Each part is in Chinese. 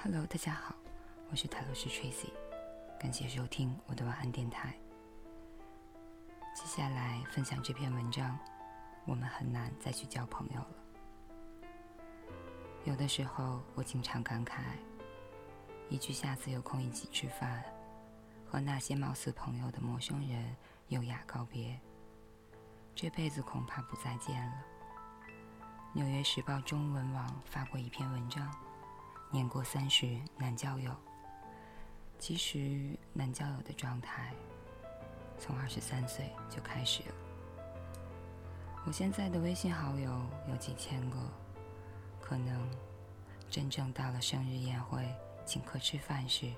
Hello，大家好，我是塔罗师 Tracy，感谢收听我的晚安电台。接下来分享这篇文章，我们很难再去交朋友了。有的时候，我经常感慨，一句“下次有空一起吃饭”，和那些貌似朋友的陌生人优雅告别，这辈子恐怕不再见了。《纽约时报》中文网发过一篇文章。年过三十难交友，其实难交友的状态从二十三岁就开始了。我现在的微信好友有几千个，可能真正到了生日宴会、请客吃饭时，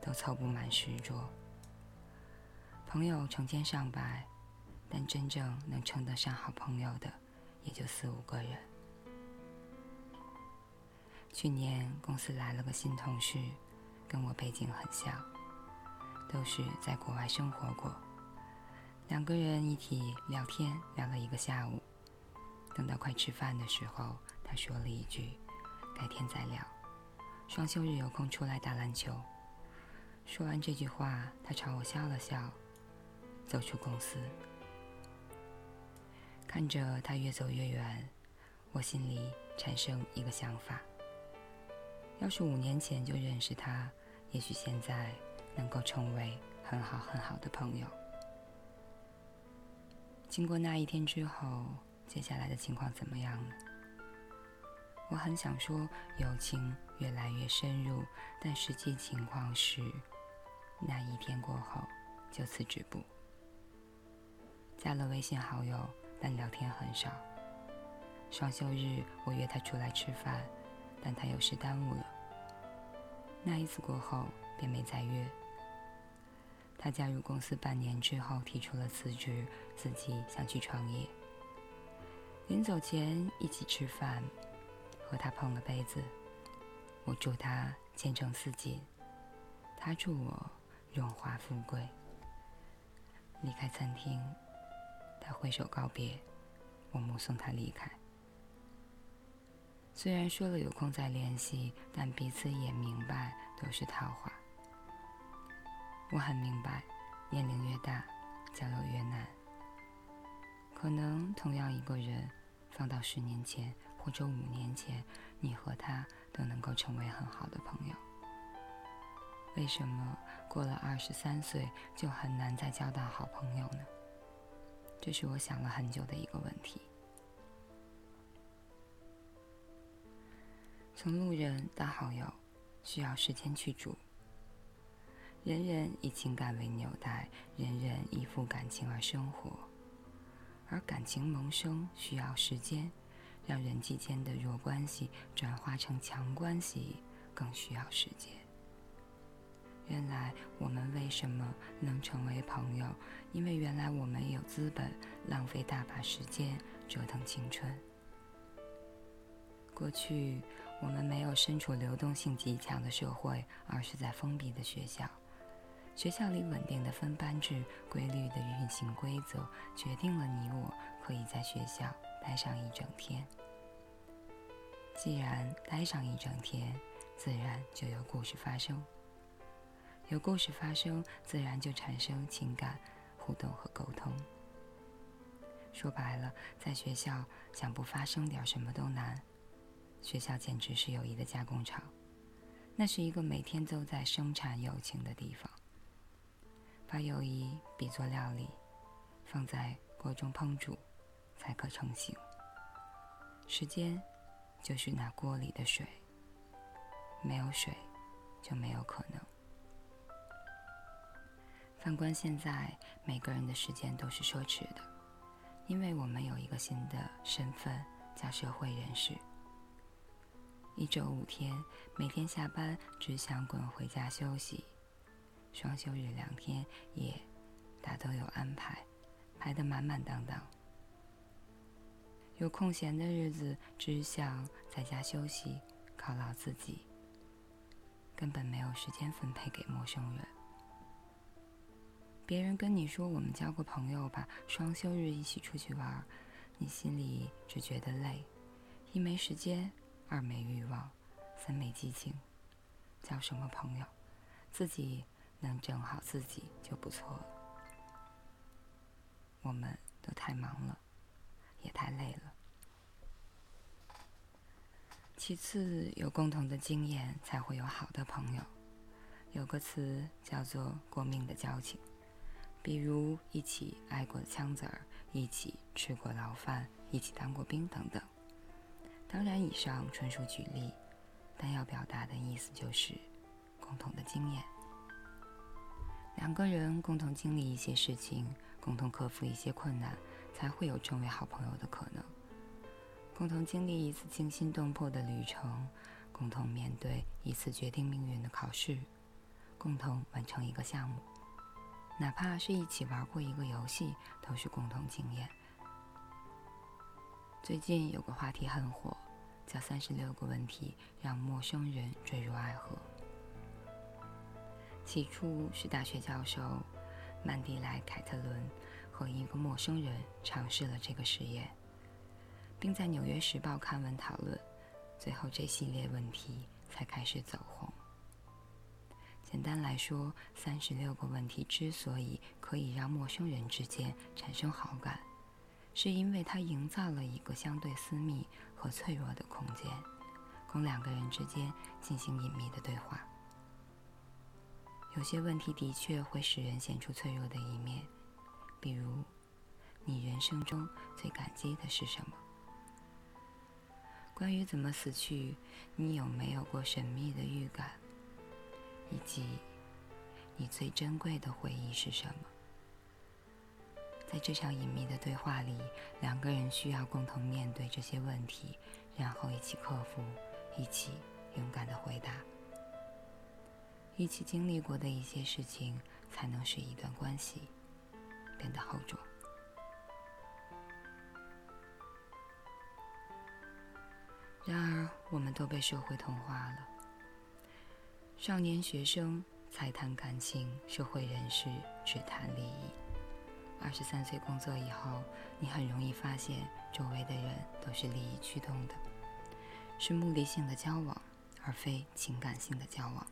都凑不满十桌。朋友成千上百，但真正能称得上好朋友的，也就四五个人。去年公司来了个新同事，跟我背景很像，都是在国外生活过。两个人一起聊天，聊了一个下午。等到快吃饭的时候，他说了一句：“改天再聊，双休日有空出来打篮球。”说完这句话，他朝我笑了笑，走出公司。看着他越走越远，我心里产生一个想法。要是五年前就认识他，也许现在能够成为很好很好的朋友。经过那一天之后，接下来的情况怎么样呢？我很想说友情越来越深入，但实际情况是，那一天过后就此止步。加了微信好友，但聊天很少。双休日我约他出来吃饭。但他有事耽误了。那一次过后，便没再约。他加入公司半年之后，提出了辞职，自己想去创业。临走前一起吃饭，和他碰了杯子。我祝他前程似锦，他祝我荣华富贵。离开餐厅，他挥手告别，我目送他离开。虽然说了有空再联系，但彼此也明白都是套话。我很明白，年龄越大，交友越难。可能同样一个人，放到十年前或者五年前，你和他都能够成为很好的朋友。为什么过了二十三岁就很难再交到好朋友呢？这是我想了很久的一个问题。从路人到好友，需要时间去煮。人人以情感为纽带，人人依附感情而生活，而感情萌生需要时间，让人际间的弱关系转化成强关系更需要时间。原来我们为什么能成为朋友？因为原来我们有资本浪费大把时间折腾青春。过去。我们没有身处流动性极强的社会，而是在封闭的学校。学校里稳定的分班制、规律的运行规则，决定了你我可以在学校待上一整天。既然待上一整天，自然就有故事发生。有故事发生，自然就产生情感互动和沟通。说白了，在学校想不发生点什么都难。学校简直是友谊的加工厂，那是一个每天都在生产友情的地方。把友谊比作料理，放在锅中烹煮，才可成型。时间就是那锅里的水，没有水就没有可能。反观现在，每个人的时间都是奢侈的，因为我们有一个新的身份，叫社会人士。一周五天，每天下班只想滚回家休息。双休日两天也大都有安排，排得满满当当。有空闲的日子，只想在家休息，犒劳自己。根本没有时间分配给陌生人。别人跟你说我们交个朋友吧，双休日一起出去玩，你心里只觉得累，一没时间。二没欲望，三没激情，交什么朋友，自己能整好自己就不错了。我们都太忙了，也太累了。其次，有共同的经验才会有好的朋友。有个词叫做“过命的交情”，比如一起挨过枪子儿，一起吃过牢饭，一起当过兵等等。当然，以上纯属举例，但要表达的意思就是共同的经验。两个人共同经历一些事情，共同克服一些困难，才会有成为好朋友的可能。共同经历一次惊心动魄的旅程，共同面对一次决定命运的考试，共同完成一个项目，哪怕是一起玩过一个游戏，都是共同经验。最近有个话题很火，叫“三十六个问题让陌生人坠入爱河”。起初是大学教授曼迪莱·凯特伦和一个陌生人尝试了这个实验。并在《纽约时报》刊文讨论，最后这系列问题才开始走红。简单来说，三十六个问题之所以可以让陌生人之间产生好感，是因为它营造了一个相对私密和脆弱的空间，供两个人之间进行隐秘的对话。有些问题的确会使人显出脆弱的一面，比如：你人生中最感激的是什么？关于怎么死去，你有没有过神秘的预感？以及你最珍贵的回忆是什么？在这场隐秘的对话里，两个人需要共同面对这些问题，然后一起克服，一起勇敢的回答。一起经历过的一些事情，才能使一段关系变得厚重。然而，我们都被社会同化了。少年学生才谈感情，社会人士只谈利益。二十三岁工作以后，你很容易发现周围的人都是利益驱动的，是目的性的交往，而非情感性的交往。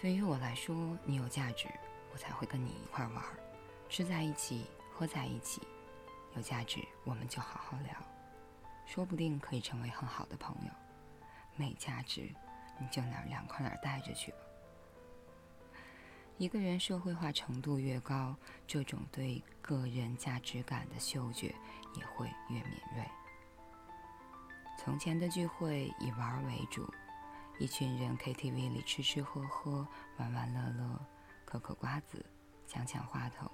对于我来说，你有价值，我才会跟你一块玩儿，吃在一起，喝在一起，有价值，我们就好好聊。说不定可以成为很好的朋友。没价值，你就哪儿凉快哪儿待着去吧。一个人社会化程度越高，这种对个人价值感的嗅觉也会越敏锐。从前的聚会以玩为主，一群人 KTV 里吃吃喝喝，玩玩乐乐，嗑嗑瓜子，抢抢话头，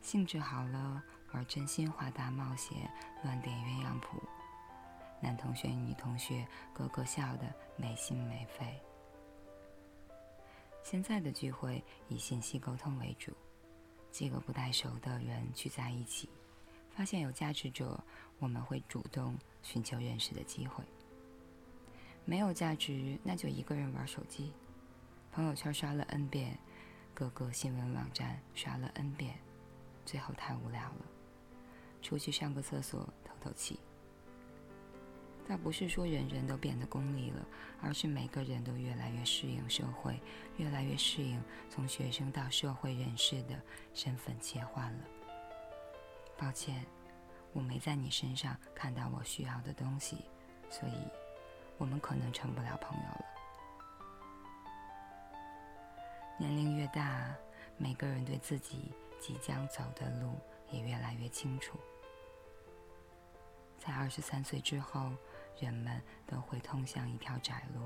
兴致好了玩真心话大冒险，乱点鸳鸯谱。男同学、女同学个个笑得没心没肺。现在的聚会以信息沟通为主，几个不太熟的人聚在一起，发现有价值者，我们会主动寻求认识的机会；没有价值，那就一个人玩手机，朋友圈刷了 N 遍，各个新闻网站刷了 N 遍，最后太无聊了，出去上个厕所透透气。倒不是说人人都变得功利了，而是每个人都越来越适应社会，越来越适应从学生到社会人士的身份切换了。抱歉，我没在你身上看到我需要的东西，所以，我们可能成不了朋友了。年龄越大，每个人对自己即将走的路也越来越清楚。在二十三岁之后。人们都会通向一条窄路，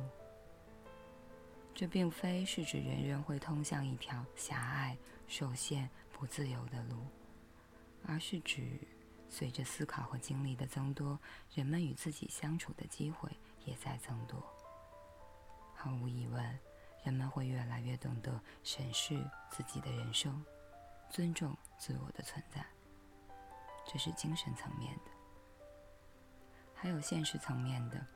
这并非是指人人会通向一条狭隘、受限、不自由的路，而是指随着思考和经历的增多，人们与自己相处的机会也在增多。毫无疑问，人们会越来越懂得审视自己的人生，尊重自我的存在，这是精神层面的。还有现实层面的，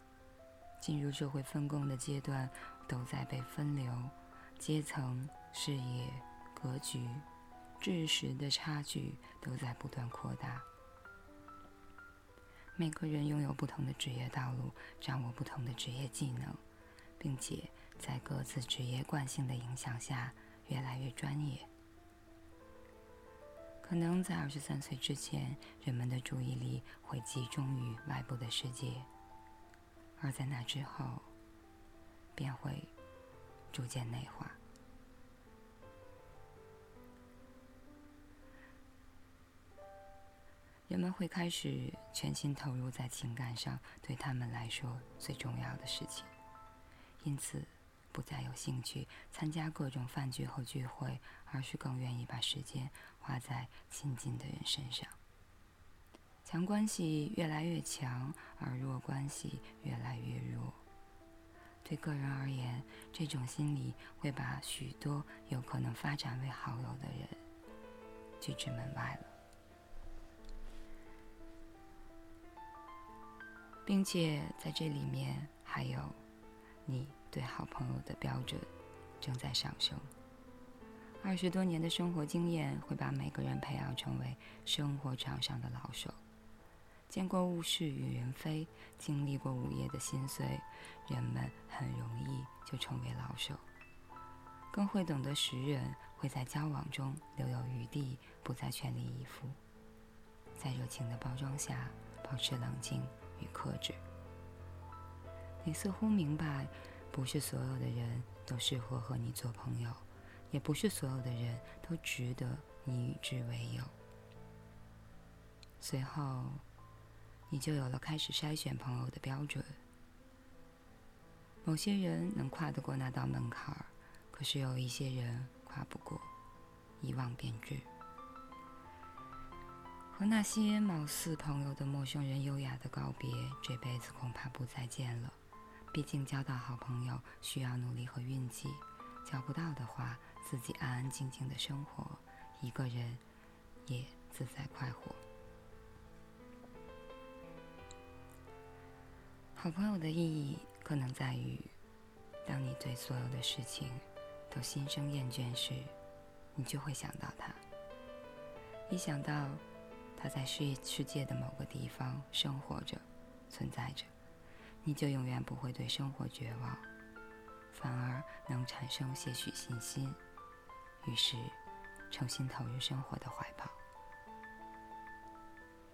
进入社会分工的阶段，都在被分流，阶层、事业、格局、知识的差距都在不断扩大。每个人拥有不同的职业道路，掌握不同的职业技能，并且在各自职业惯性的影响下越来越专业。可能在二十三岁之前，人们的注意力会集中于外部的世界，而在那之后，便会逐渐内化。人们会开始全心投入在情感上对他们来说最重要的事情，因此不再有兴趣参加各种饭局和聚会，而是更愿意把时间花在亲近的人身上。强关系越来越强，而弱关系越来越弱。对个人而言，这种心理会把许多有可能发展为好友的人拒之门外了。并且在这里面还有，你对好朋友的标准正在上升。二十多年的生活经验会把每个人培养成为生活场上的老手，见过物是与人非，经历过午夜的心碎，人们很容易就成为老手。更会懂得识人，会在交往中留有余地，不再全力以赴，在热情的包装下保持冷静。与克制。你似乎明白，不是所有的人都适合和你做朋友，也不是所有的人都值得你与之为友。随后，你就有了开始筛选朋友的标准。某些人能跨得过那道门槛，可是有一些人跨不过，一望便知。和那些貌似朋友的陌生人优雅的告别，这辈子恐怕不再见了。毕竟交到好朋友需要努力和运气，交不到的话，自己安安静静的生活，一个人也自在快活。好朋友的意义可能在于，当你对所有的事情都心生厌倦时，你就会想到他。一想到。他在世世界的某个地方生活着，存在着，你就永远不会对生活绝望，反而能产生些许信心，于是重新投入生活的怀抱。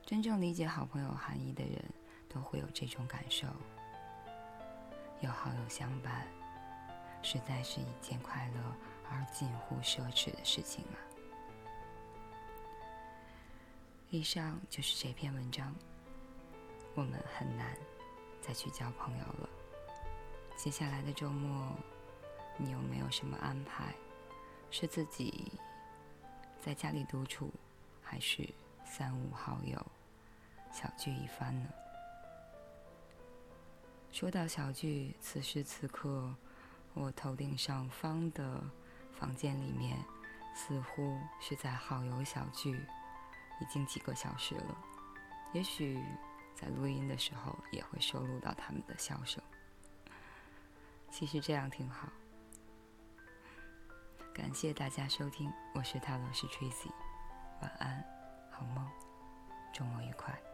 真正理解好朋友含义的人，都会有这种感受。有好友相伴，实在是一件快乐而近乎奢侈的事情啊。以上就是这篇文章。我们很难再去交朋友了。接下来的周末，你有没有什么安排？是自己在家里独处，还是三五好友小聚一番呢？说到小聚，此时此刻，我头顶上方的房间里面，似乎是在好友小聚。已经几个小时了，也许在录音的时候也会收录到他们的笑声。其实这样挺好。感谢大家收听，我是塔罗师 Tracy，晚安，好梦，周末愉快。